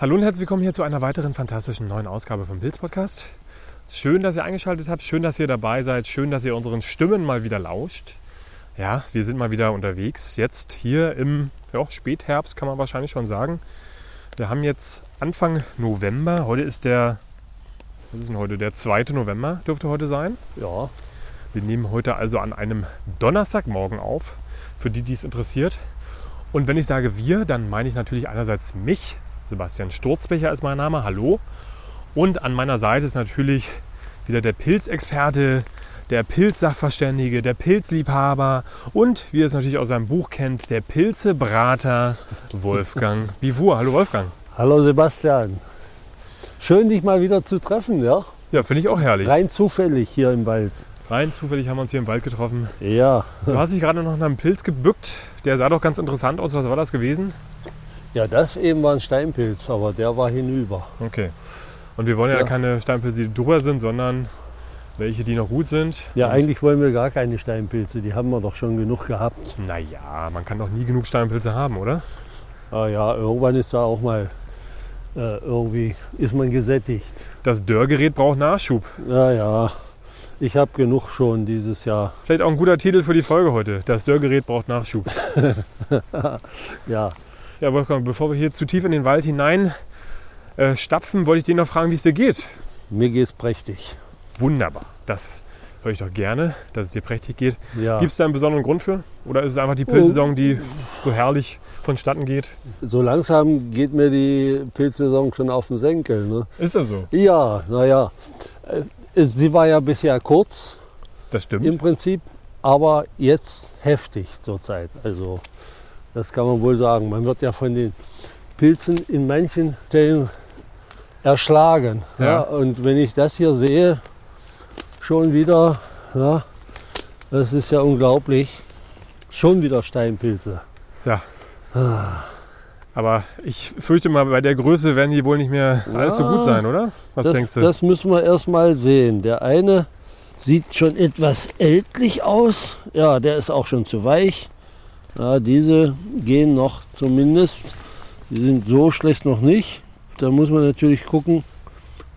Hallo und herzlich willkommen hier zu einer weiteren fantastischen neuen Ausgabe vom Pilz Podcast. Schön, dass ihr eingeschaltet habt, schön, dass ihr dabei seid, schön, dass ihr unseren Stimmen mal wieder lauscht. Ja, wir sind mal wieder unterwegs. Jetzt hier im ja, Spätherbst kann man wahrscheinlich schon sagen. Wir haben jetzt Anfang November. Heute ist der, was ist denn heute? Der 2. November dürfte heute sein. Ja, Wir nehmen heute also an einem Donnerstagmorgen auf, für die, die es interessiert. Und wenn ich sage wir, dann meine ich natürlich einerseits mich. Sebastian Sturzbecher ist mein Name. Hallo. Und an meiner Seite ist natürlich wieder der Pilzexperte, der Pilzsachverständige, der Pilzliebhaber und, wie ihr es natürlich aus seinem Buch kennt, der Pilzebrater Wolfgang Bivur. Hallo Wolfgang. hallo Sebastian. Schön, dich mal wieder zu treffen, ja? Ja, finde ich auch herrlich. Rein zufällig hier im Wald. Rein zufällig haben wir uns hier im Wald getroffen. Ja, Du hast dich gerade noch nach einem Pilz gebückt. Der sah doch ganz interessant aus. Was war das gewesen? Ja, das eben war ein Steinpilz, aber der war hinüber. Okay. Und wir wollen ja, Ja. keine Steinpilze, die drüber sind, sondern welche, die noch gut sind. Ja, Und, eigentlich wollen wir gar keine Steinpilze, die haben wir doch schon genug gehabt. Naja, man kann doch nie genug Steinpilze haben, oder? Ah ja, irgendwann ist da auch mal äh, irgendwie, ist man gesättigt. Das Dörrgerät braucht Nachschub. Ja, ja, ich habe genug schon dieses Jahr. Vielleicht auch ein guter Titel für die Folge heute. Das Dörrgerät braucht Nachschub. Ja, Ja, Wolfgang, bevor wir hier zu tief in den Wald hinein äh, stapfen, wollte ich dich noch fragen, wie es dir geht. mir geht's prächtig. Wunderbar. Das höre ich doch gerne, dass es dir prächtig geht. Ja, Gibt es da einen besonderen Grund für? Oder ist es einfach die Pilzsaison, die so herrlich vonstatten geht? so langsam geht mir die Pilzsaison schon auf den Senkel. Ne? Ist das so? Ja, naja, sie war ja bisher kurz. Das stimmt. im Prinzip, aber jetzt heftig zurzeit. Also das kann man wohl sagen. Man wird ja von den Pilzen in manchen Stellen erschlagen. Ja. Ja. Und wenn ich das hier sehe, schon wieder, ja, das ist ja unglaublich, schon wieder Steinpilze. Ja. Aber ich fürchte mal, bei der Größe werden die wohl nicht mehr allzu gut sein, oder? Was das, denkst du? das müssen wir erst mal sehen. Der eine sieht schon etwas ältlich aus. Ja, der ist auch schon zu weich. Ja, diese gehen noch zumindest. Die sind so schlecht noch nicht. Da muss man natürlich gucken,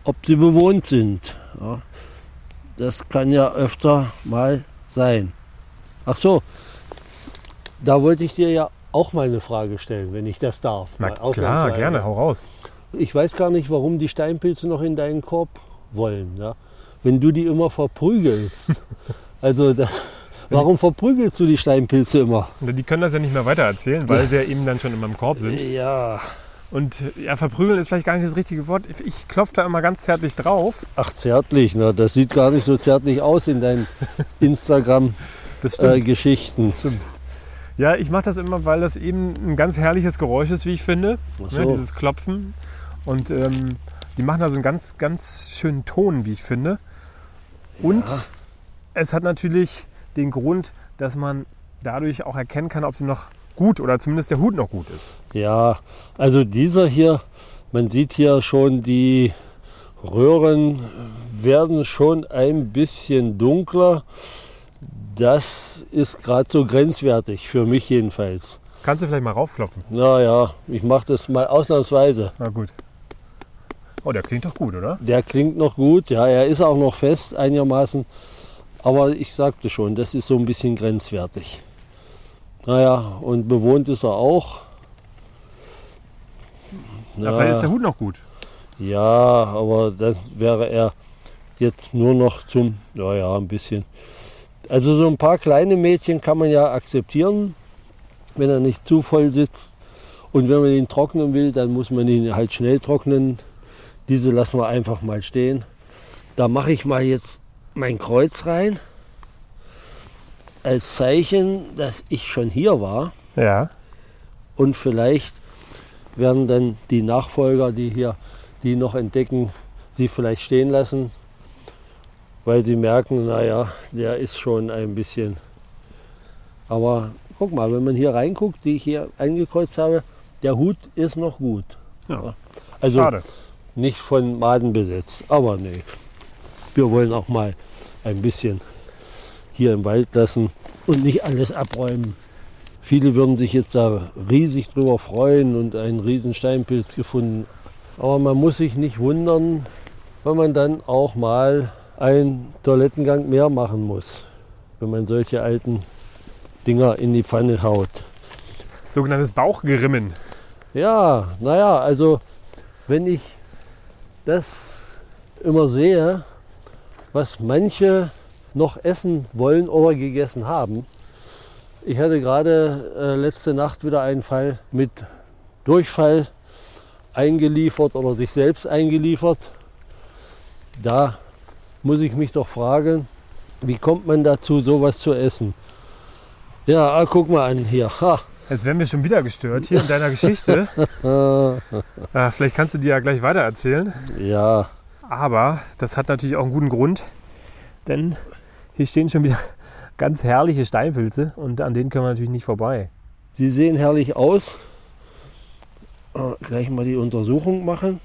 ob sie bewohnt sind. Ja, das kann ja öfter mal sein. Ach so, da wollte ich dir ja auch mal eine Frage stellen, wenn ich das darf. Na klar, gerne, hau raus. Ich weiß gar nicht, warum die Steinpilze noch in deinen Korb wollen. Ja? Wenn du die immer verprügelst. also da, warum verprügelst du die Steinpilze immer? Die können das ja nicht mehr weitererzählen, weil sie ja eben dann schon in meinem Korb sind. Ja. Und ja, verprügeln ist vielleicht gar nicht das richtige Wort. Ich klopfe da immer ganz zärtlich drauf. Ach, zärtlich. Ne? Das sieht gar nicht so zärtlich aus in deinen Das Instagram-Geschichten. Stimmt. Ja, ich mache das immer, weil das eben ein ganz herrliches Geräusch ist, wie ich finde. Ne, so. dieses Klopfen. Und ähm, die machen da so einen ganz, ganz schönen Ton, wie ich finde. Und Ja. es hat natürlich den Grund, dass man dadurch auch erkennen kann, ob sie noch gut oder zumindest der Hut noch gut ist. Ja, also dieser hier, man sieht hier schon, die Röhren werden schon ein bisschen dunkler. Das ist gerade so grenzwertig, für mich jedenfalls. Kannst du vielleicht mal raufklopfen? Naja, ich mache das mal ausnahmsweise. Na gut. Oh, der klingt doch gut, oder? Der klingt noch gut, ja, er ist auch noch fest einigermaßen. Aber ich sagte schon, das ist so ein bisschen grenzwertig. Naja, und bewohnt ist er auch. Ja. Vielleicht ist der Hut noch gut. Ja, aber dann wäre er jetzt nur noch zum, ja, ja, ein bisschen. Also so ein paar kleine Mädchen kann man ja akzeptieren, wenn er nicht zu voll sitzt. Und wenn man ihn trocknen will, dann muss man ihn halt schnell trocknen. Diese lassen wir einfach mal stehen. Da mache ich mal jetzt mein Kreuz rein. Als Zeichen, dass ich schon hier war. Ja. Und vielleicht werden dann die Nachfolger, die hier die noch entdecken, sie vielleicht stehen lassen, weil sie merken, naja, der ist schon ein bisschen. Aber guck mal, wenn man hier reinguckt, die ich hier eingekreuzt habe, der Hut ist noch gut. Ja. Also Schade. nicht von Maden besetzt, aber nee. Wir wollen auch mal ein bisschen hier im Wald lassen und nicht alles abräumen. Viele würden sich jetzt da riesig drüber freuen und einen riesen Steinpilz gefunden. Aber man muss sich nicht wundern, wenn man dann auch mal einen Toilettengang mehr machen muss, wenn man solche alten Dinger in die Pfanne haut. Sogenanntes Bauchgerimmen. Ja, naja, also wenn ich das immer sehe, was manche noch essen wollen oder gegessen haben. Ich hatte gerade äh, letzte Nacht wieder einen Fall mit Durchfall eingeliefert oder sich selbst eingeliefert. Da muss ich mich doch fragen, wie kommt man dazu, sowas zu essen? Ja, ah, guck mal an hier. Ha. Jetzt werden wir schon wieder gestört hier in deiner Geschichte. ja, vielleicht kannst du die ja gleich weiter erzählen. Ja. Aber das hat natürlich auch einen guten Grund, denn hier stehen schon wieder ganz herrliche Steinpilze und an denen können wir natürlich nicht vorbei. Sie sehen herrlich aus. Äh, gleich mal die Untersuchung machen.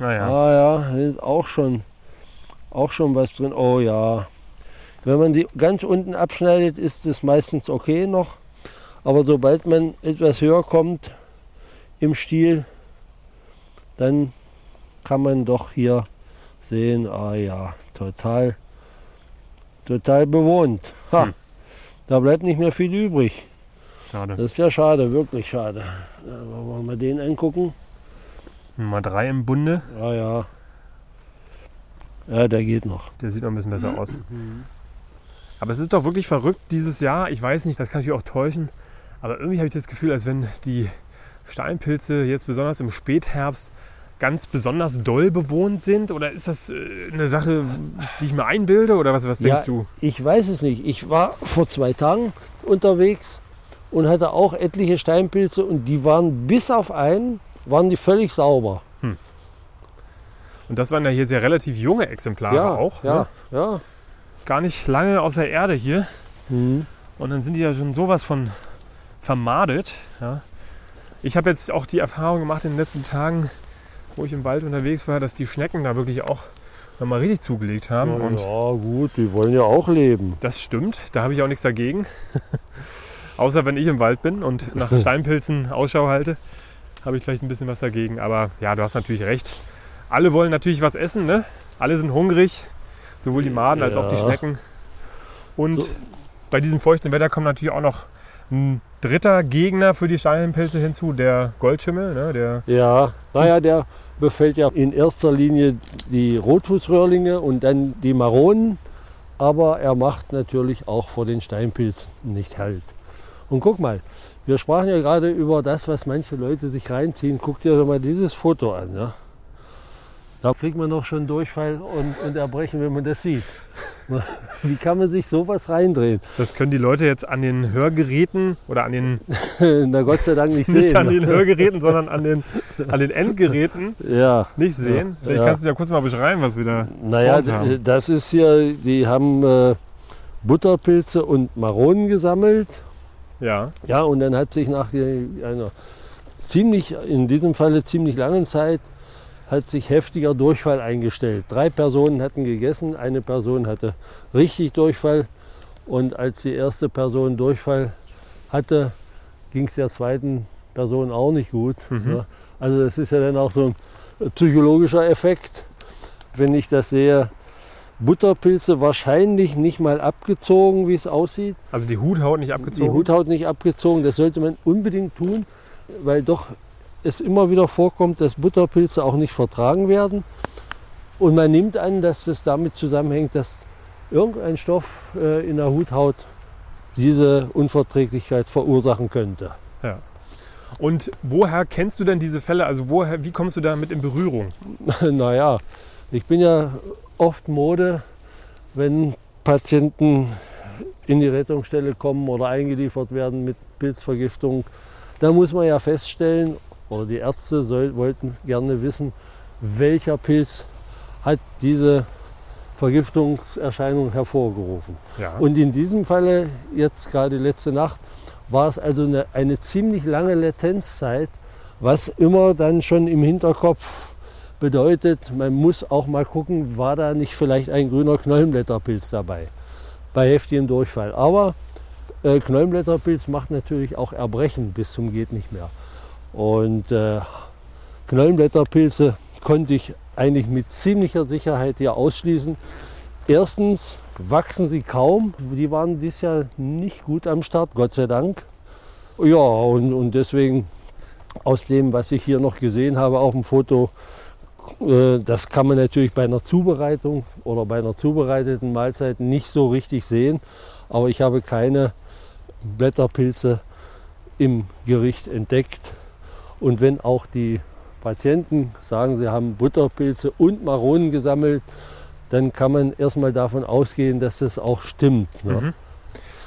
Naja. Ah ja, ist auch schon, auch schon was drin. Oh ja. Wenn man sie ganz unten abschneidet, ist es meistens okay noch. Aber sobald man etwas höher kommt im Stiel, dann kann man doch hier sehen, ah ja, total, total bewohnt. Ha, Hm. Da bleibt nicht mehr viel übrig. Schade. Das ist ja schade, wirklich schade. Ja, wollen wir mal den angucken? Nummer drei im Bunde. Ja, ja. Ja, der geht noch. Der sieht noch ein bisschen besser aus. Aber es ist doch wirklich verrückt dieses Jahr. Ich weiß nicht, das kann natürlich auch täuschen. Aber irgendwie habe ich das Gefühl, als wenn die Steinpilze jetzt besonders im Spätherbst ganz besonders doll bewohnt sind. Oder ist das äh, eine Sache, die ich mir einbilde? Oder was, was denkst Ja, du? Ich weiß es nicht. Ich war vor zwei Tagen unterwegs und hatte auch etliche Steinpilze und die waren bis auf einen, waren die völlig sauber. Und das waren ja hier sehr relativ junge Exemplare ja, auch. ja, Ne? ja. Gar nicht lange aus der Erde hier. Mhm. Und dann sind die ja schon sowas von vermadet. Ja. Ich habe jetzt auch die Erfahrung gemacht in den letzten Tagen, wo ich im Wald unterwegs war, dass die Schnecken da wirklich auch nochmal richtig zugelegt haben. Und ja, gut, die wollen ja auch leben. das stimmt, da habe ich auch nichts dagegen. Außer wenn ich im Wald bin und nach Steinpilzen Ausschau halte, habe ich vielleicht ein bisschen was dagegen. Aber ja, du hast natürlich recht. Alle wollen natürlich was essen, ne? Alle sind hungrig, sowohl die Maden als auch die Ja. Schnecken. Und So. bei diesem feuchten Wetter kommt natürlich auch noch ein dritter Gegner für die Steinpilze hinzu, der Goldschimmel, ne? der Ja, naja, der befällt ja in erster Linie die Rotfußröhrlinge und dann die Maronen. Aber er macht natürlich auch vor den Steinpilzen nicht halt. Und guck mal, wir sprachen ja gerade über das, was manche Leute sich reinziehen. Guck dir doch mal dieses Foto an. Ja? Da kriegt man doch schon Durchfall und, und Erbrechen, wenn man das sieht. Wie kann man sich sowas reindrehen? Das können die Leute jetzt an den Hörgeräten oder an den, Na Gott sei Dank nicht sehen. nicht an den Hörgeräten, sondern an den, an den Endgeräten ja. nicht sehen. Vielleicht ja. kannst du ja kurz mal beschreiben, was wir da Naja, haben. das ist hier, die haben äh, Butterpilze und Maronen gesammelt. Ja, Ja, und dann hat sich nach einer ziemlich, in diesem Falle ziemlich langen Zeit, hat sich heftiger Durchfall eingestellt. Drei Personen hatten gegessen, eine Person hatte richtig Durchfall. Und als die erste Person Durchfall hatte, ging es der zweiten Person auch nicht gut. Mhm. Ja. Also das ist ja dann auch so ein psychologischer Effekt. Wenn ich das sehe, Butterpilze wahrscheinlich nicht mal abgezogen, wie es aussieht. also die Huthaut nicht Die abgezogen. Huthaut nicht abgezogen, das sollte man unbedingt tun, weil doch es immer wieder vorkommt, dass Butterpilze auch nicht vertragen werden. Und man nimmt an, dass das damit zusammenhängt, dass irgendein Stoff äh, in der Huthaut diese Unverträglichkeit verursachen könnte. Und woher kennst du denn diese Fälle? Also woher, wie kommst du damit in Berührung? naja, ich bin ja oft Mode, wenn Patienten in die Rettungsstelle kommen oder eingeliefert werden mit Pilzvergiftung. Da muss man ja feststellen, oder die Ärzte soll, wollten gerne wissen, welcher Pilz hat diese Vergiftungserscheinung hervorgerufen. Ja. Und in diesem Falle, jetzt gerade letzte Nacht, war es also eine, eine ziemlich lange Latenzzeit, was immer dann schon im Hinterkopf bedeutet, man muss auch mal gucken, war da nicht vielleicht ein grüner Knollenblätterpilz dabei bei heftigem Durchfall. Aber äh, Knollenblätterpilz macht natürlich auch Erbrechen bis zum geht nicht mehr. Und äh, Knollenblätterpilze konnte ich eigentlich mit ziemlicher Sicherheit hier ausschließen. Erstens wachsen sie kaum. Die waren dieses Jahr nicht gut am Start, Gott sei Dank. Ja, und, und deswegen aus dem, was ich hier noch gesehen habe auf dem Foto, äh, das kann man natürlich bei einer Zubereitung oder bei einer zubereiteten Mahlzeit nicht so richtig sehen. Aber ich habe keine Blätterpilze im Gericht entdeckt. Und wenn auch die Patienten sagen, sie haben Butterpilze und Maronen gesammelt, dann kann man erstmal davon ausgehen, dass das auch stimmt. Ne? Mhm.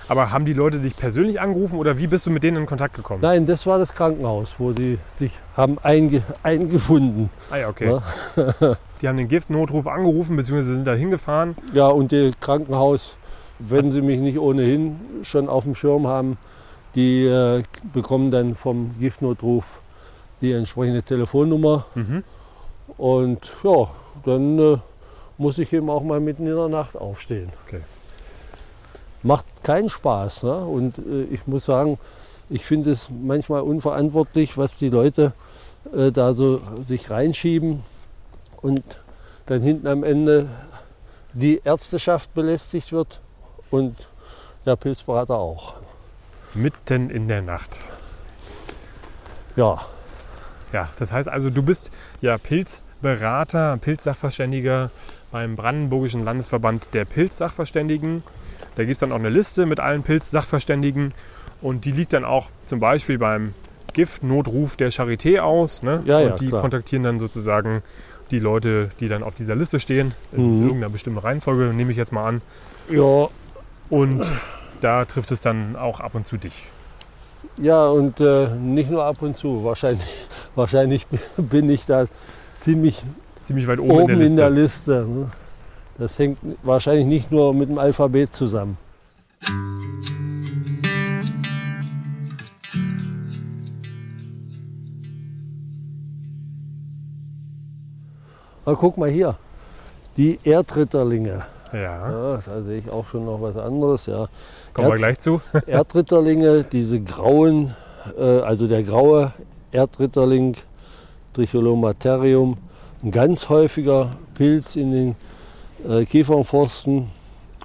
Aber haben die Leute dich persönlich angerufen oder wie bist du mit denen in Kontakt gekommen? Nein, das war das Krankenhaus, wo sie sich haben einge eingefunden. Ah ja, okay. Ja. die haben den Giftnotruf angerufen bzw. sind da hingefahren. Ja, und das Krankenhaus, wenn sie mich nicht ohnehin schon auf dem Schirm haben, die äh, bekommen dann vom Giftnotruf die entsprechende Telefonnummer. Mhm. Und ja, dann äh, muss ich eben auch mal mitten in der Nacht aufstehen. Okay. Macht keinen Spaß. Ne? Und äh, ich muss sagen, ich finde es manchmal unverantwortlich, was die Leute äh, da so sich reinschieben und dann hinten am Ende die Ärzteschaft belästigt wird und der Pilzberater auch. Mitten in der Nacht. Ja. Ja, das heißt also, du bist ja Pilzberater, Pilzsachverständiger beim Brandenburgischen Landesverband der Pilzsachverständigen. Da gibt es dann auch eine Liste mit allen Pilzsachverständigen und die liegt dann auch zum Beispiel beim Giftnotruf der Charité aus. Ne? Ja, und ja, die klar. kontaktieren dann sozusagen die Leute, die dann auf dieser Liste stehen, in Mhm. irgendeiner bestimmten Reihenfolge, nehme ich jetzt mal an. Ja, Und da trifft es dann auch ab und zu dich. ja und äh, nicht nur ab und zu. Wahrscheinlich, wahrscheinlich bin ich da ziemlich Ziemlich weit oben, oben in der Liste. Liste. ne? Das hängt wahrscheinlich nicht nur mit dem Alphabet zusammen. Aber guck mal hier, die Erdritterlinge. Ja, Ja, da sehe ich auch schon noch was anderes. Ja. kommen wir Erd- gleich zu. Erdritterlinge, diese grauen, äh, also der graue Erdritterling, Tricholomaterium, ein ganz häufiger Pilz in den äh, Kiefernforsten.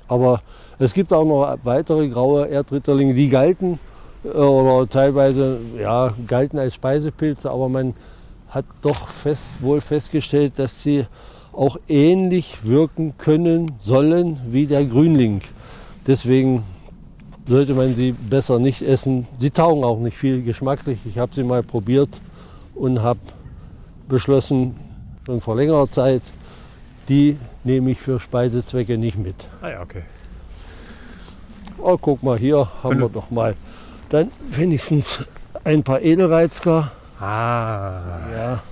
Aber es gibt auch noch weitere graue Erdritterlinge, die galten äh, oder teilweise ja, galten als Speisepilze, aber man hat doch fest, wohl festgestellt, dass sie auch ähnlich wirken können sollen wie der Grünling. Deswegen sollte man sie besser nicht essen. Sie taugen auch nicht viel geschmacklich. Ich habe sie mal probiert und habe beschlossen, schon vor längerer Zeit, die nehme ich für Speisezwecke nicht mit. Ah ja, okay. Oh, guck mal, hier haben Wenn wir doch mal dann wenigstens ein paar Edelreizker. Ah, Ja.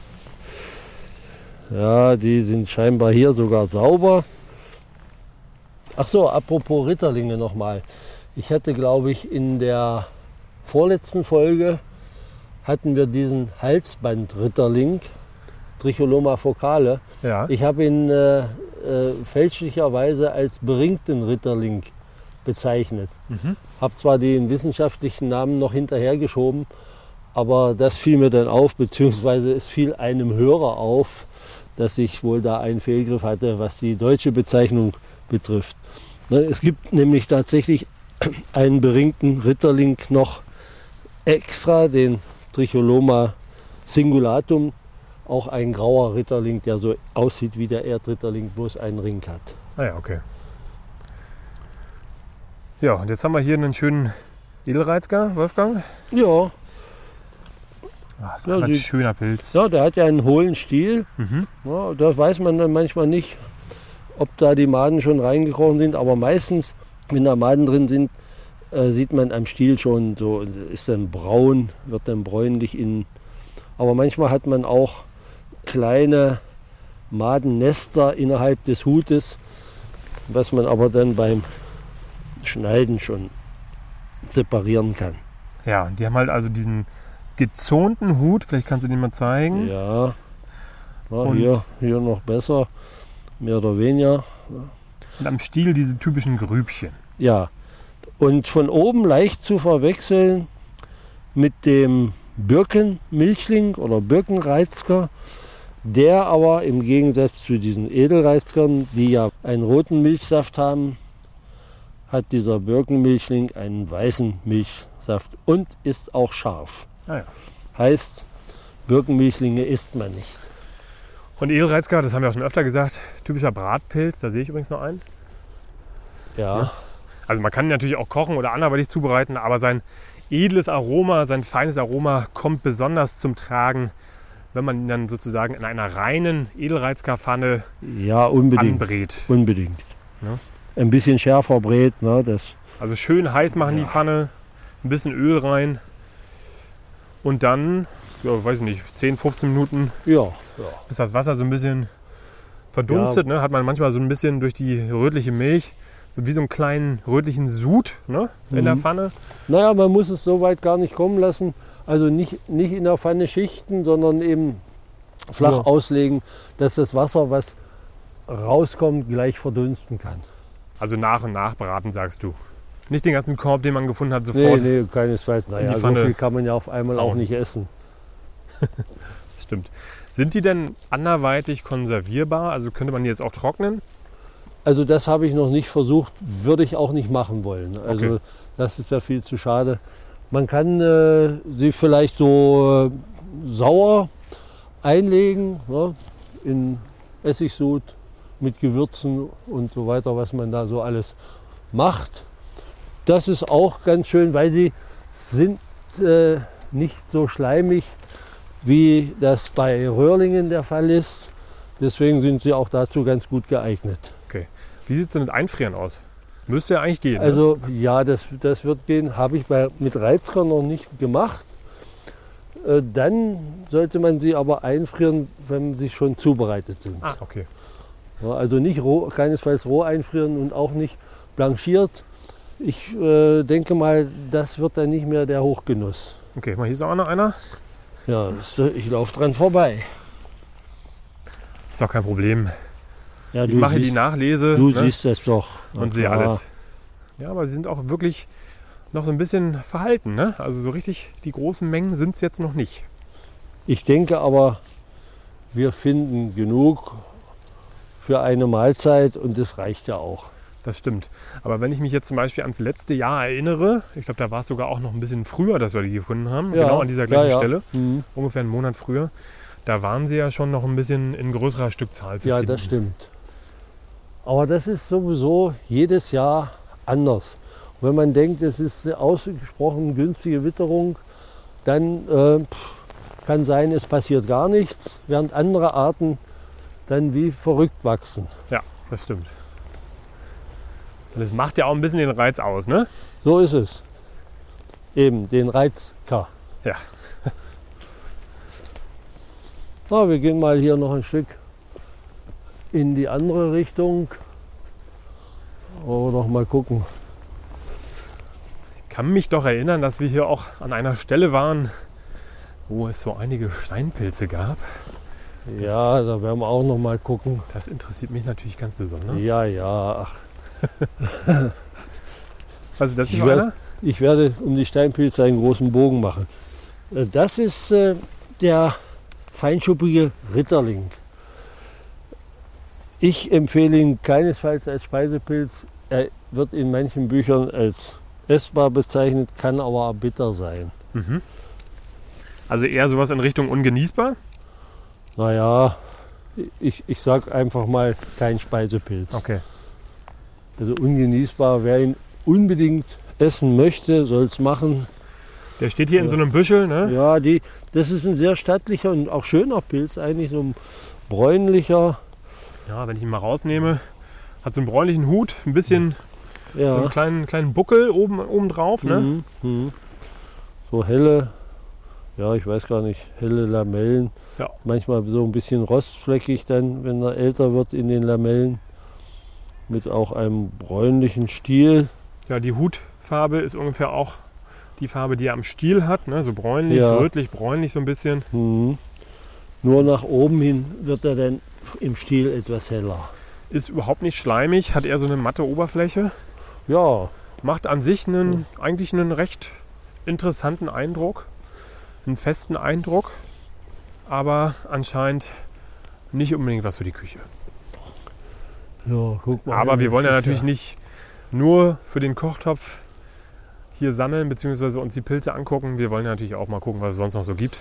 Ja, die sind scheinbar hier sogar sauber. Ach so, apropos Ritterlinge nochmal. Ich hatte, glaube ich, in der vorletzten Folge hatten wir diesen Halsband-Ritterling, Tricholoma focale. ja. Ich habe ihn äh, äh, fälschlicherweise als beringten Ritterling bezeichnet. Mhm. Habe zwar den wissenschaftlichen Namen noch hinterhergeschoben, aber das fiel mir dann auf, beziehungsweise es fiel einem Hörer auf, dass ich wohl da einen Fehlgriff hatte, was die deutsche Bezeichnung betrifft. Ne, Es gibt nämlich tatsächlich einen beringten Ritterling noch extra, den Tricholoma singulatum, auch ein grauer Ritterling, der so aussieht wie der Erdritterling, bloß einen Ring hat. Ah ja, okay. Ja, und jetzt haben wir hier einen schönen Edelreizger, Wolfgang. Ja, Ah, ist Ja, aber ein die- schöner Pilz. ja der hat ja einen hohlen Stiel. Mhm. Ja, da weiß man dann manchmal nicht, ob da die Maden schon reingekrochen sind, aber meistens, wenn da Maden drin sind, äh, sieht man am Stiel schon so, ist dann braun, wird dann bräunlich innen. Aber manchmal hat man auch kleine Madennester innerhalb des Hutes, was man aber dann beim Schneiden schon separieren kann. Ja, und die haben halt also diesen gezonten Hut. Vielleicht kannst du den mal zeigen. Ja, ja Und- hier, hier noch besser, mehr oder weniger. Und am Stiel diese typischen Grübchen. Ja, und von oben leicht zu verwechseln mit dem Birkenmilchling oder Birkenreizker, der aber im Gegensatz zu diesen Edelreizkern, die ja einen roten Milchsaft haben, hat dieser Birkenmilchling einen weißen Milchsaft und ist auch scharf. Ah ja. Heißt, Birkenmilchlinge isst man nicht. Und Edelreizker, das haben wir auch schon öfter gesagt, typischer Bratpilz, da sehe ich übrigens noch einen. Ja, Also man kann ihn natürlich auch kochen oder anderweitig zubereiten, aber sein edles Aroma, sein feines Aroma kommt besonders zum Tragen, wenn man ihn dann sozusagen in einer reinen Edelreizkerpfanne ja, unbedingt. anbrät. Unbedingt. Ja. Ein bisschen schärfer brät, ne, das, Also schön heiß machen die Ja. Pfanne, ein bisschen Öl rein und dann, ja, weiß ich nicht, 10, 15 Minuten, ja, ja. bis das Wasser so ein bisschen verdunstet, ne, hat man manchmal so ein bisschen durch die rötliche Milch, so wie so einen kleinen rötlichen Sud ne, in der Mhm. Pfanne. Naja, man muss es so weit gar nicht kommen lassen. Also nicht, nicht in der Pfanne schichten, sondern eben flach Ja. auslegen, dass das Wasser, was rauskommt, gleich verdunsten kann. Also nach und nach braten, sagst du. Nicht den ganzen Korb, den man gefunden hat, Nee, sofort. nee, keinesfalls. Naja, so viel kann man ja auf einmal auch hauen. nicht essen. Stimmt. Sind die denn anderweitig konservierbar? Also könnte man die jetzt auch trocknen? Also das habe ich noch nicht versucht, würde ich auch nicht machen wollen. Also Okay. das ist ja viel zu schade. Man kann äh, sie vielleicht so äh, sauer einlegen, ne, in Essigsud mit Gewürzen und so weiter, was man da so alles macht. Das ist auch ganz schön, weil sie sind äh, nicht so schleimig, wie das bei Röhrlingen der Fall ist. Deswegen sind sie auch dazu ganz gut geeignet. Wie sieht es denn mit Einfrieren aus? Müsste ja eigentlich gehen. ne? Also ja, das, das wird gehen. Habe ich bei, mit Reizker noch nicht gemacht. Äh, dann sollte man sie aber einfrieren, wenn sie schon zubereitet sind. Ah, okay. Ja, also nicht roh, keinesfalls roh einfrieren und auch nicht blanchiert. Ich äh, denke mal, das wird dann nicht mehr der Hochgenuss. Okay, mal hier ist auch noch einer. Ja, das- ich laufe dran vorbei. Ist doch kein Problem. Ja, Ich mache die siehst, Nachlese du ne? siehst das doch. Na und sehe alles. Ja, aber sie sind auch wirklich noch so ein bisschen verhalten. Ne? Also so richtig die großen Mengen sind es jetzt noch nicht. Ich denke aber, wir finden genug für eine Mahlzeit und das reicht ja auch. Das stimmt. Aber wenn ich mich jetzt zum Beispiel ans letzte Jahr erinnere, ich glaube, da war es sogar auch noch ein bisschen früher, dass wir die gefunden haben, genau an dieser gleichen ja, ja. Stelle, Mhm. ungefähr einen Monat früher, da waren sie ja schon noch ein bisschen in größerer Stückzahl zu Ja, finden. das stimmt. Aber das ist sowieso jedes Jahr anders. Und wenn man denkt, es ist eine ausgesprochen günstige Witterung, dann äh, kann sein, es passiert gar nichts, während andere Arten dann wie verrückt wachsen. Ja, das stimmt. Und das macht ja auch ein bisschen den Reiz aus, ne? So ist es. Eben, den Reizker. Ja. Na, wir gehen mal hier noch ein Stück in die andere Richtung. Oder noch mal gucken. Ich kann mich doch erinnern, dass wir hier auch an einer Stelle waren, wo es so einige Steinpilze gab. Ja, da werden wir auch noch mal gucken. Das interessiert mich natürlich ganz besonders. Ja, ja, ach, Was ist das Ich für werd- einer? ich werde um die Steinpilze einen großen Bogen machen. Äh, Das ist äh, der feinschuppige Ritterling. Ich empfehle ihn keinesfalls als Speisepilz. Er wird in manchen Büchern als essbar bezeichnet, kann aber auch bitter sein. Mhm. Also eher sowas in Richtung ungenießbar? Naja, ich, ich sag einfach mal kein Speisepilz. Okay. Also ungenießbar, wer ihn unbedingt essen möchte, soll es machen. Der steht hier in Ja. so einem Büschel, ne? Ja, die, das ist ein sehr stattlicher und auch schöner Pilz, eigentlich so ein bräunlicher. Ja, wenn ich ihn mal rausnehme, hat so einen bräunlichen Hut, ein bisschen so einen Ja, kleinen, kleinen Buckel oben, oben drauf, ne? mhm, mhm. so helle, ja, ich weiß gar nicht, helle Lamellen. Ja. Manchmal so ein bisschen rostfleckig dann, wenn er älter wird in den Lamellen. Mit auch einem bräunlichen Stiel. Ja, die Hutfarbe ist ungefähr auch die Farbe, die er am Stiel hat, ne? So bräunlich, Ja. rötlich, bräunlich so ein bisschen. Mhm. Nur nach oben hin wird er dann im Stiel etwas heller. Ist überhaupt nicht schleimig, hat eher so eine matte Oberfläche. Ja, Macht an sich einen, eigentlich einen recht interessanten Eindruck. einen festen Eindruck, aber anscheinend nicht unbedingt was für die Küche. Ja, guck mal. Aber wir wollen ja natürlich nicht nur für den Kochtopf hier sammeln bzw. uns die Pilze angucken. Wir wollen ja natürlich auch mal gucken, was es sonst noch so gibt.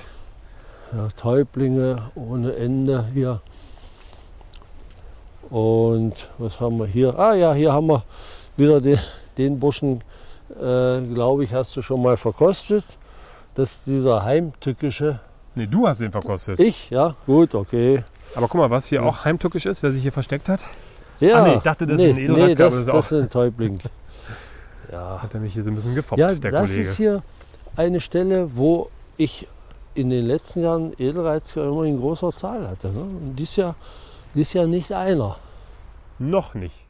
Ja, Täublinge ohne Ende hier. Und was haben wir hier? Ah ja, hier haben wir wieder den, den Burschen, äh, glaube ich, hast du schon mal verkostet. Das ist dieser heimtückische. Nee, du hast ihn verkostet. Ich, ja, gut, okay. Aber guck mal, was hier auch heimtückisch ist, wer sich hier versteckt hat. Ja, Ah, nee, ich dachte, das ist ein Edelreisger, nee, das, aber das ist das auch- ist ein Täubling. Ja, Hat er mich hier so ein bisschen gefoppt, ja der das Kollege. ist hier eine Stelle, wo ich in den letzten Jahren Edelreizker immer in großer Zahl hatte. Ne? Und dies Jahr, dies Jahr nicht einer. Noch nicht.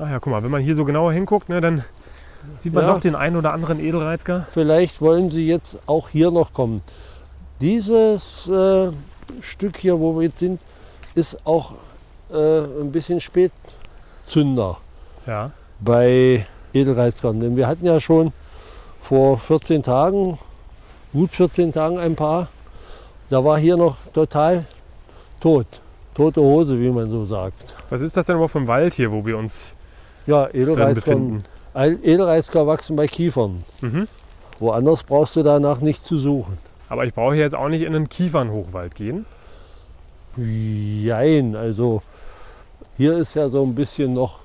Ach ja, guck mal, wenn man hier so genauer hinguckt, ne, dann sieht man Ja. doch den einen oder anderen Edelreizger. Vielleicht wollen sie jetzt auch hier noch kommen. Dieses äh, Stück hier, wo wir jetzt sind, ist auch äh, ein bisschen Spätzünder Ja. bei Edelreizkern. Denn wir hatten ja schon vor 14 Tagen, gut 14 Tagen ein paar. Da war hier noch total tot. Tote Hose, wie man so sagt. Was ist das denn überhaupt für ein Wald hier, wo wir uns Ja, befinden? Edelreizker wachsen bei Kiefern. Mhm. Woanders brauchst du danach nicht zu suchen. Aber ich brauche jetzt auch nicht in einen Kiefernhochwald gehen. Jein, also hier ist ja so ein bisschen noch,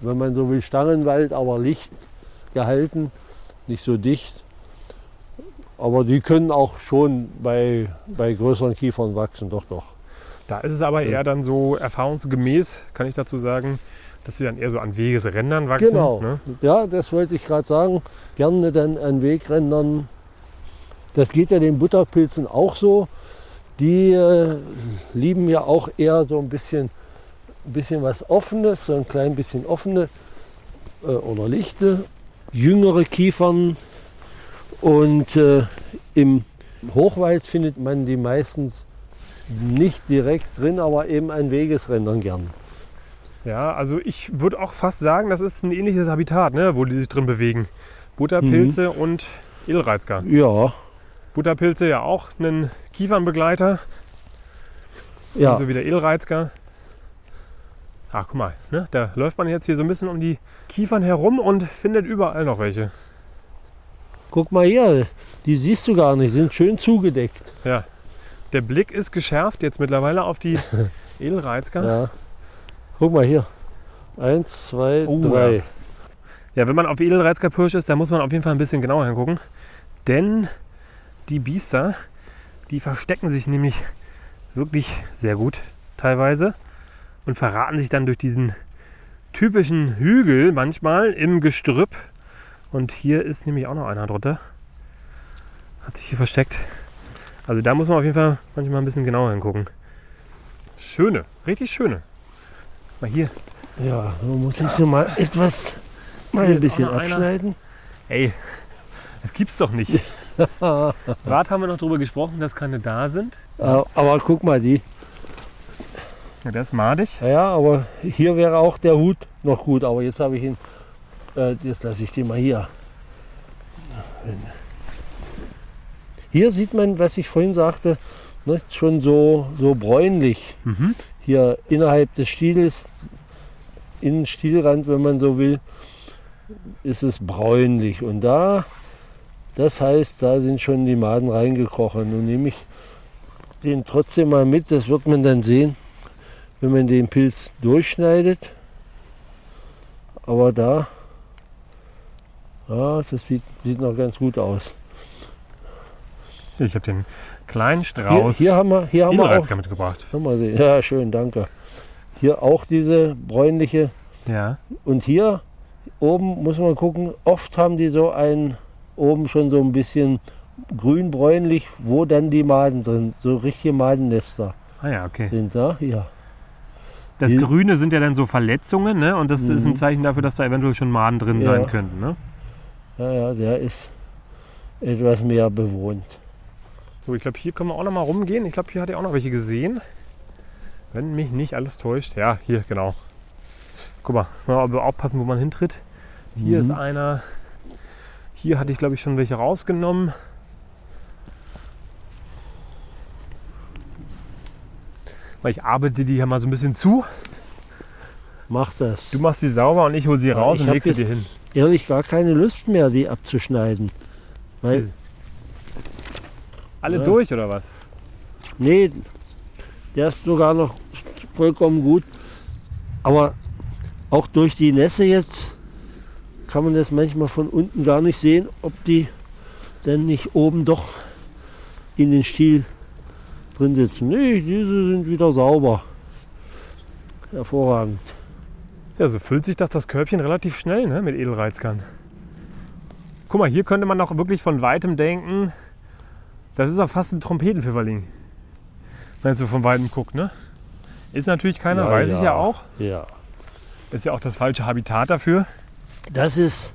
wenn man so will, Stangenwald, aber Licht gehalten, nicht so dicht. Aber die können auch schon bei, bei größeren Kiefern wachsen, doch, doch. Da ist es aber eher dann so erfahrungsgemäß, kann ich dazu sagen, dass sie dann eher so an Wegesrändern wachsen. Genau. Ne? Ja, das wollte ich gerade sagen. Gerne dann an Wegrändern. Das geht ja den Butterpilzen auch so. Die äh, lieben ja auch eher so ein bisschen, ein bisschen was Offenes, so ein klein bisschen offene äh, oder lichte, jüngere Kiefern. Und äh, im Hochwald findet man die meistens nicht direkt drin, aber eben an Wegesrändern gern. Ja, also ich würde auch fast sagen, das ist ein ähnliches Habitat, ne, wo die sich drin bewegen. Butterpilze Mhm. und Edelreizker. Ja, Butterpilze ja auch ein Kiefernbegleiter, ja. so wie der Edelreizker. Ach, guck mal, ne, da läuft man jetzt hier so ein bisschen um die Kiefern herum und findet überall noch welche. Guck mal hier, die siehst du gar nicht, sind schön zugedeckt. Ja. Der Blick ist geschärft jetzt mittlerweile auf die Edelreizker. Ja. Guck mal hier. Eins, zwei, Oh, drei. ja. Ja, wenn man auf Edelreizkerpirsch ist, dann muss man auf jeden Fall ein bisschen genauer hingucken. Denn die Biester, die verstecken sich nämlich wirklich sehr gut teilweise und verraten sich dann durch diesen typischen Hügel manchmal im Gestrüpp. Und hier ist nämlich auch noch einer drunter. Hat sich hier versteckt. Also da muss man auf jeden Fall manchmal ein bisschen genauer hingucken. Schöne, richtig schöne. Mal hier, Ja, muss ich so mal etwas mal ein bisschen noch einer. abschneiden. Ey, das gibt's doch nicht. Gerade haben wir noch darüber gesprochen, dass keine da sind. Ja, aber guck mal, die. Ja, der ist madig. Ja, Ja, aber hier wäre auch der Hut noch gut. Aber jetzt habe ich ihn. Äh, jetzt lasse ich den mal hier. Hier sieht man, was ich vorhin sagte, ne, schon so, so bräunlich. Mhm. hier innerhalb des Stiels, in Stielrand, wenn man so will, ist es bräunlich. Und da, das heißt, da sind schon die Maden reingekrochen. Nun nehme ich den trotzdem mal mit, das wird man dann sehen, wenn man den Pilz durchschneidet. Aber da, ja, das sieht, sieht noch ganz gut aus. Ich habe den kleinen Hier, Strauß hier haben wir, hier haben wir auch, mitgebracht. Schau mal, ja, schön, danke. Hier auch diese bräunliche Ja. Und hier oben muss man gucken, oft haben die so ein, oben schon so ein bisschen grün-bräunlich, wo dann die Maden drin, so richtige Madennester Ah ja, okay. sind. Da, hier. Das Hier- Grüne sind ja dann so Verletzungen, ne? Und das ist ein Mhm. Zeichen dafür, dass da eventuell schon Maden drin Ja. sein könnten, ne? Ja, ja, der ist etwas mehr bewohnt. So, ich glaube, hier können wir auch noch mal rumgehen. Ich glaube, hier hat er auch noch welche gesehen. Wenn mich nicht alles täuscht. Ja, hier, genau. Guck mal, mal aber aufpassen, wo man hintritt. Hier ist Mhm. einer. Hier hatte ich, glaube ich, schon welche rausgenommen. Weil ich arbeite die hier mal so ein bisschen zu. Mach das. Du machst sie sauber und ich hole sie Ja, raus ich und leg sie dir hin. Ehrlich gar keine Lust mehr, die abzuschneiden. Weil, Alle Ja. durch oder was? nee, der ist sogar noch vollkommen gut. Aber auch durch die Nässe jetzt kann man das manchmal von unten gar nicht sehen, ob die denn nicht oben doch in den Stiel drin sitzen. Nee, diese sind wieder sauber. Hervorragend. Ja, so füllt sich das, das Körbchen relativ schnell ne, mit Edelreizkern. Guck mal, hier könnte man noch wirklich von weitem denken, das ist doch fast ein Trompetenpfifferling. Wenn so von weitem guckt, ne? Ist natürlich keiner, Ja, weiß ich ja. ja auch. Ja. Ist ja auch das falsche Habitat dafür. Das ist,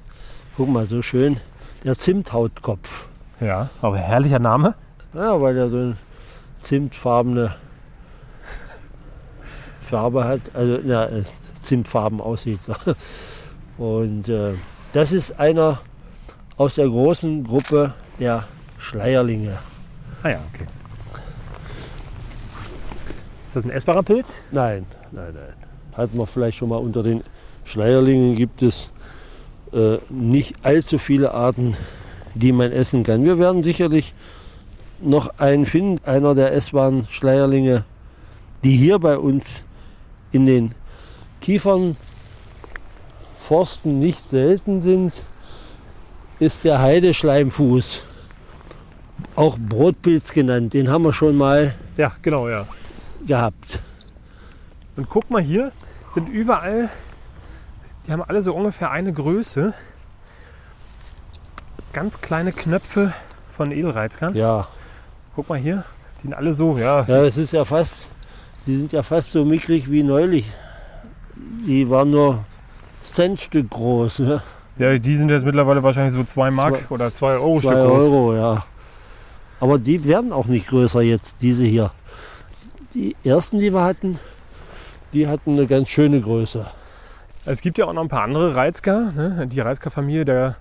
guck mal, so schön, der Zimthautkopf. Ja, aber herrlicher Name. Ja, weil er so eine zimtfarbene Farbe hat, also ja, äh, zimtfarben aussieht. Und äh, das ist einer aus der großen Gruppe der Schleierlinge. Ah ja, okay. Ist das ein essbarer Pilz? Nein, nein, nein. Hat man vielleicht schon mal unter den Schleierlingen gibt es äh, nicht allzu viele Arten, die man essen kann. Wir werden sicherlich noch einen finden, einer der essbaren Schleierlinge, die hier bei uns in den Kiefernforsten nicht selten sind, ist der Heideschleimfuß. Auch Brotpilz genannt, den haben wir schon mal Ja, genau, ja. gehabt. Und guck mal hier, sind überall, die haben alle so ungefähr eine Größe. Ganz kleine Knöpfe von Edelreizkern. Ja, Guck mal hier, die sind alle so, ja. Ja, es ist ja fast, die sind ja fast so mickrig wie neulich. Die waren nur Centstück groß, ne? Ja, die sind jetzt mittlerweile wahrscheinlich so 2 Mark Zwei- oder 2 Euro Zwei Stück groß. Euro, ja. Aber die werden auch nicht größer jetzt, diese hier. Die ersten, die wir hatten, die hatten eine ganz schöne Größe. Es gibt ja auch noch ein paar andere Reizker. Ne? Die Reizker-Familie, da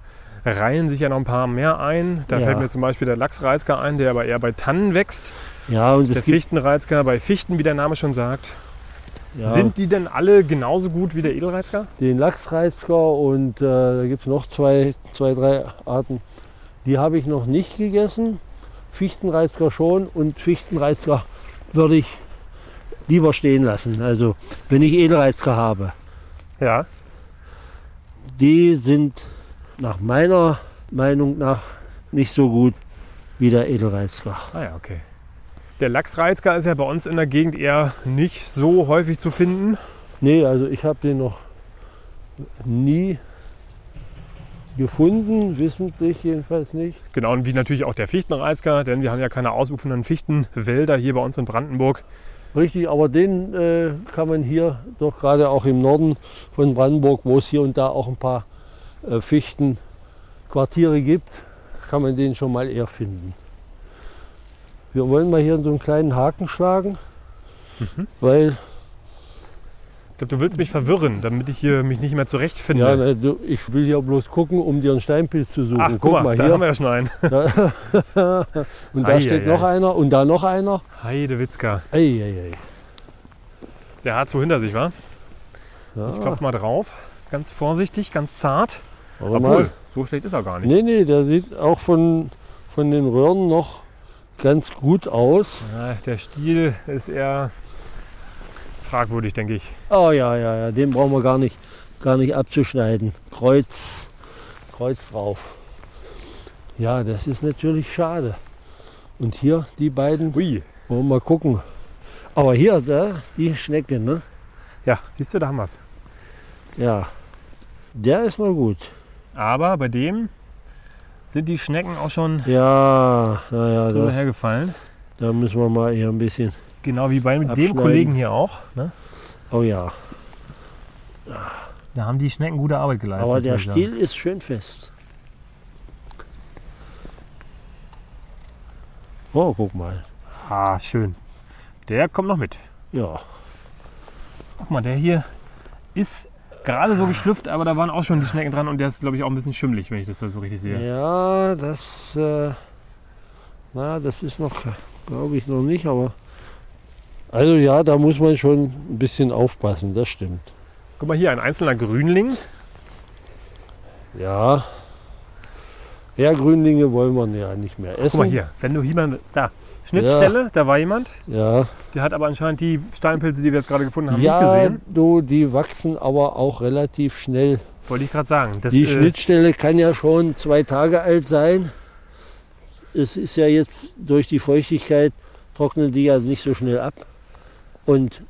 reihen sich ja noch ein paar mehr ein. Da Ja. fällt mir zum Beispiel der Lachsreizker ein, der aber eher bei Tannen wächst. Ja, und Der Fichtenreizker bei Fichten, wie der Name schon sagt. ja, Sind die denn alle genauso gut wie der Edelreizker? den Lachsreizker und äh, da gibt es noch zwei, zwei, drei Arten. Die habe ich noch nicht gegessen. Fichtenreizker schon und Fichtenreizker würde ich lieber stehen lassen. Also wenn ich Edelreizker habe, Ja. die sind nach meiner Meinung nach nicht so gut wie der Edelreizker. Ah ja, okay. Der Lachsreizker ist ja bei uns in der Gegend eher nicht so häufig zu finden. Nee, also ich habe den noch nie gefunden, wissentlich jedenfalls nicht. Genau, und wie natürlich auch der Fichtenreizker, denn wir haben ja keine ausufernden Fichtenwälder hier bei uns in Brandenburg. Richtig, aber den äh, kann man hier doch gerade auch im Norden von Brandenburg, wo es hier und da auch ein paar äh, Fichtenquartiere gibt, kann man den schon mal eher finden. Wir wollen mal hier so einen kleinen Haken schlagen, weil Ich glaube, du willst mich verwirren, damit ich hier mich nicht mehr zurechtfinde. ja, ne, du, ich will hier bloß gucken, um dir einen Steinpilz zu suchen. Ach, guck mal, da hier. haben wir ja schon einen. und da Ei, steht ei, noch ei. einer und da noch einer. Heidewitzka. Ei, ei, ei. Der hat so hinter sich, wa? Ja, Ich klopfe mal drauf. Ganz vorsichtig, ganz zart. warte Obwohl, mal. so schlecht ist er gar nicht. Nee, nee, der sieht auch von, von den Röhren noch ganz gut aus. Ja, der Stiel ist eher fragwürdig, denke ich. Oh ja, ja, ja, den brauchen wir gar nicht, gar nicht abzuschneiden. Kreuz, Kreuz drauf. Ja, das ist natürlich schade. Und hier die beiden, Ui. wollen wir mal gucken. Aber hier, da, die Schnecke, ne? Ja, siehst du, da haben wir es. Ja, der ist mal gut. Aber bei dem sind die Schnecken auch schon Ja, naja, drüber hergefallen. da müssen wir mal hier ein bisschen. Genau wie bei dem. Kollegen hier auch. Ne? Oh ja, Da haben die Schnecken gute Arbeit geleistet. aber der. Stiel ist schön fest. Oh, guck mal. Ah, schön. Der kommt noch mit. Ja, Guck mal, der hier ist gerade so geschlüpft, aber da waren auch schon die Schnecken dran und der ist, glaube ich, auch ein bisschen schimmelig, wenn ich das da so richtig sehe. Ja, das, äh, na, das ist noch, glaube ich, noch nicht, aber. Also ja, da muss man schon ein bisschen aufpassen, das stimmt. Guck mal hier, ein einzelner Grünling. Ja. Ja, Grünlinge wollen wir ja nicht mehr essen. Guck mal hier, wenn du hier mal, da, Schnittstelle, da war jemand, Ja, der hat aber anscheinend die Steinpilze, die wir jetzt gerade gefunden haben, ja nicht gesehen. du, die wachsen aber auch relativ schnell. Wollte ich gerade sagen. Das, Die äh, Schnittstelle kann ja schon zwei Tage alt sein. Es ist ja jetzt durch die Feuchtigkeit trocknen die ja nicht so schnell ab. Und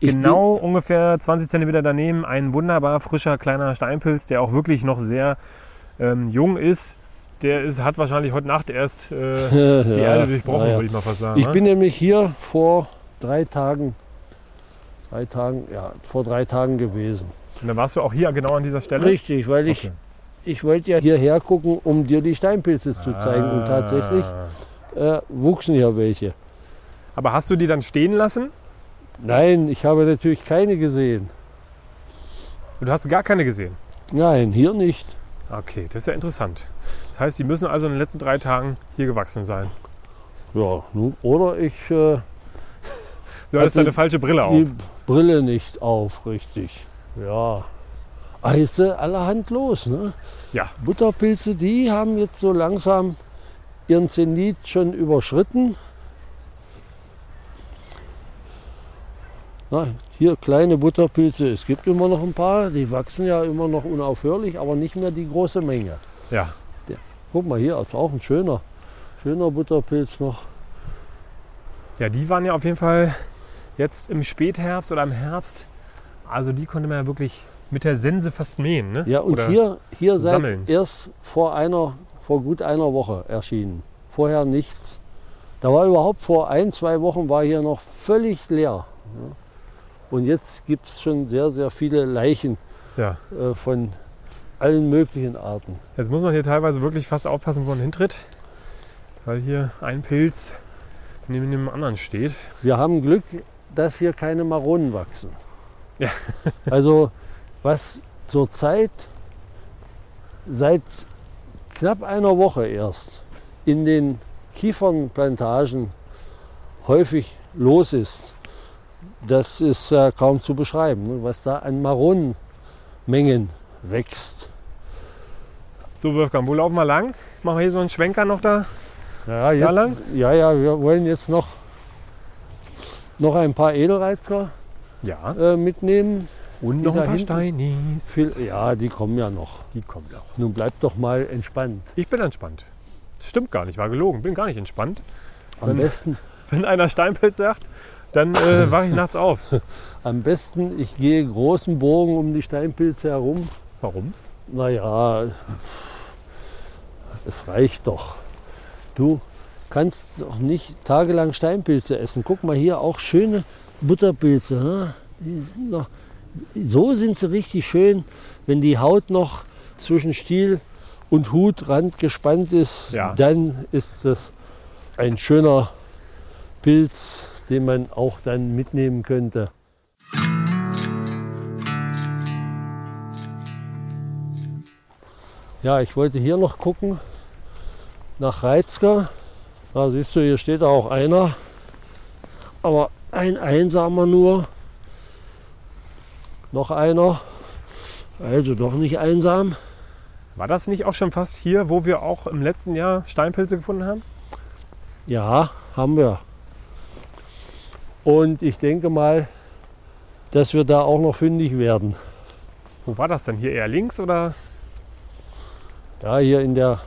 genau ungefähr 20 cm daneben ein wunderbar frischer kleiner Steinpilz, der auch wirklich noch sehr ähm, jung ist. Der ist, hat wahrscheinlich heute Nacht erst äh, bin, die ja, Erde durchbrochen, ja, ja. würde ich mal fast sagen. Ich ne? bin nämlich hier vor drei Tagen, drei Tagen, ja, vor drei Tagen gewesen. Und dann warst du auch hier genau an dieser Stelle. Richtig, weil ich, Okay. ich wollte ja hierher gucken, um dir die Steinpilze zu zeigen. Und tatsächlich Ah. äh, wuchsen ja welche. Aber hast du die dann stehen lassen? Nein, ich habe natürlich keine gesehen. Du hast gar keine gesehen. Nein, hier nicht. Okay, das ist ja interessant. Das heißt, die müssen also in den letzten drei Tagen hier gewachsen sein. Ja, oder ich äh, Du hattest Hatte deine falsche Brille auf. die Brille nicht auf, richtig. Ja. Eise allerhand los. Ne? Ja. Butterpilze, die haben jetzt so langsam ihren Zenit schon überschritten. Na, hier kleine Butterpilze, es gibt immer noch ein paar, die wachsen ja immer noch unaufhörlich, aber nicht mehr die große Menge. Ja. Guck mal, hier ist auch ein schöner, schöner Butterpilz noch. Ja, die waren ja auf jeden Fall jetzt im Spätherbst oder im Herbst. Also die konnte man ja wirklich mit der Sense fast mähen. Ne? Ja, und Oder hier, hier sammeln. erst vor einer, vor gut einer Woche erschienen. Vorher nichts. Da war überhaupt vor ein, zwei Wochen war hier noch völlig leer. Ja. Und jetzt gibt es schon sehr, sehr viele Leichen Ja. äh, von allen möglichen Arten. Jetzt muss man hier teilweise wirklich fast aufpassen, wo man hintritt. Weil hier ein Pilz neben dem anderen steht. Wir haben Glück, dass hier keine Maronen wachsen. Ja. Also was zurzeit seit knapp einer Woche erst in den Kiefernplantagen häufig los ist, das ist äh, kaum zu beschreiben, ne, was da an Maronenmengen wächst. So, Wolfgang, wo laufen wir lang? Machen wir hier so einen Schwenker noch da? Ja, jetzt, lang? ja, ja, wir wollen jetzt noch, noch ein paar Edelreizker Ja. äh, mitnehmen. Und noch ein paar? Steinis. Viel, ja, die kommen ja noch. Die kommen auch. Nun bleibt doch mal entspannt. Ich bin entspannt. Das stimmt gar nicht, war gelogen. Bin gar nicht entspannt. Am Wenn- besten, Wenn einer Steinpilz sagt, dann äh, wache ich nachts auf. am besten, ich gehe großen Bogen um die Steinpilze herum. Warum? Naja, es reicht doch. Du kannst doch nicht tagelang Steinpilze essen. Guck mal hier, auch schöne Butterpilze. Ne? Die sind noch, so sind sie richtig schön, wenn die Haut noch zwischen Stiel und Hutrand gespannt ist. Ja. Dann ist das ein schöner Pilz, den man auch dann mitnehmen könnte. Ja, ich wollte hier noch gucken nach Reizker. Da siehst du, hier steht auch einer. Aber ein einsamer nur. Noch einer. Also doch nicht einsam. War das nicht auch schon fast hier, wo wir auch im letzten Jahr Steinpilze gefunden haben? Ja, haben wir. Und ich denke mal, dass wir da auch noch fündig werden. Wo war das denn? Hier eher links oder? Ja, hier in der,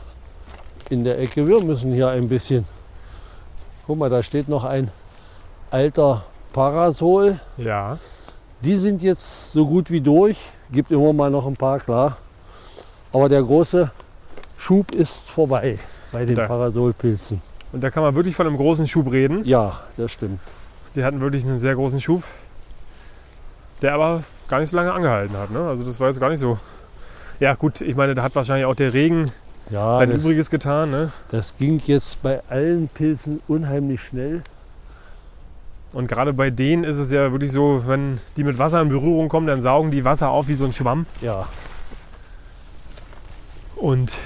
in der Ecke. Wir müssen hier ein bisschen. Guck mal, da steht noch ein alter Parasol. Ja. Die sind jetzt so gut wie durch. Gibt immer mal noch ein paar, klar. Aber der große Schub ist vorbei bei den Da- Parasolpilzen. Und da kann man wirklich von einem großen Schub reden. Ja, das stimmt. Die hatten wirklich einen sehr großen Schub, der aber gar nicht so lange angehalten hat. Ne? Also das war jetzt gar nicht so. Ja gut, ich meine, da hat wahrscheinlich auch der Regen Ja, sein das, Übriges getan. Ne? das ging jetzt bei allen Pilzen unheimlich schnell. Und gerade bei denen ist es ja wirklich so, wenn die mit Wasser in Berührung kommen, dann saugen die Wasser auf wie so ein Schwamm. Ja, Und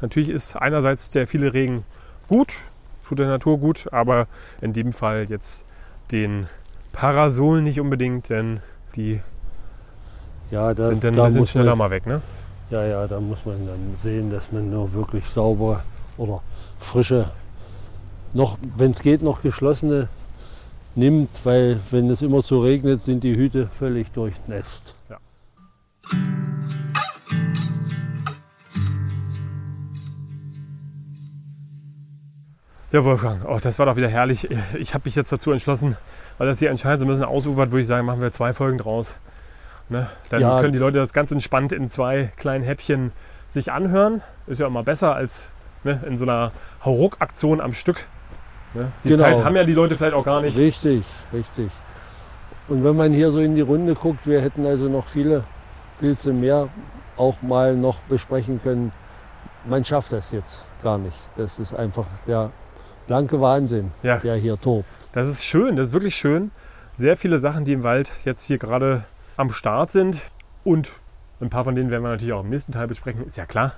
natürlich ist einerseits der viele Regen gut, tut der Natur gut, aber in dem Fall jetzt den Parasolen nicht unbedingt, denn die ja, da, sind dann da sind schneller man, mal weg. Ne? ja, ja, da muss man dann sehen, dass man nur wirklich sauber oder frische, noch, wenn es geht, noch geschlossene nimmt, weil wenn es immer so regnet, sind die Hüte völlig durchnässt. Ja, Wolfgang, oh, das war doch wieder herrlich. Ich habe mich jetzt dazu entschlossen, weil das hier anscheinend so ein bisschen ausufert, würde ich sagen, machen wir zwei Folgen draus. Ne? Dann Ja. können die Leute das ganz entspannt in zwei kleinen Häppchen sich anhören. Ist ja immer besser als ne, in so einer Hauruck-Aktion am Stück. Ne? Die Genau. Zeit haben ja die Leute vielleicht auch gar nicht. Richtig, richtig. Und wenn man hier so in die Runde guckt, wir hätten also noch viele Pilze mehr auch mal noch besprechen können. Man schafft das jetzt gar nicht. Das ist einfach der blanke Wahnsinn, Ja. der hier tobt. Das ist schön, das ist wirklich schön. Sehr viele Sachen, die im Wald jetzt hier gerade am Start sind. Und ein paar von denen werden wir natürlich auch im nächsten Teil besprechen, ist ja klar.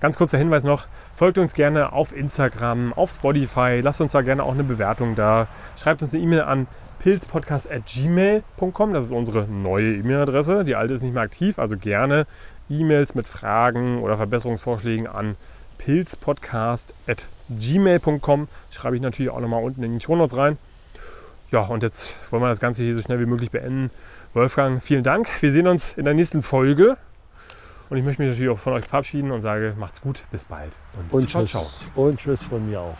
Ganz kurzer Hinweis noch, folgt uns gerne auf Instagram, auf Spotify, lasst uns da gerne auch eine Bewertung da. Schreibt uns eine E-Mail an pilzpodcast.gmail.com, das ist unsere neue E-Mail-Adresse. Die alte ist nicht mehr aktiv, also gerne E-Mails mit Fragen oder Verbesserungsvorschlägen an pilzpodcast.gmail.com. Schreibe ich natürlich auch nochmal unten in die Shownotes rein. Ja, und jetzt wollen wir das Ganze hier so schnell wie möglich beenden. Wolfgang, vielen Dank. Wir sehen uns in der nächsten Folge. Und ich möchte mich natürlich auch von euch verabschieden und sage, macht's gut, bis bald. Und ciao, tschüss. ciao. Und tschüss von mir auch.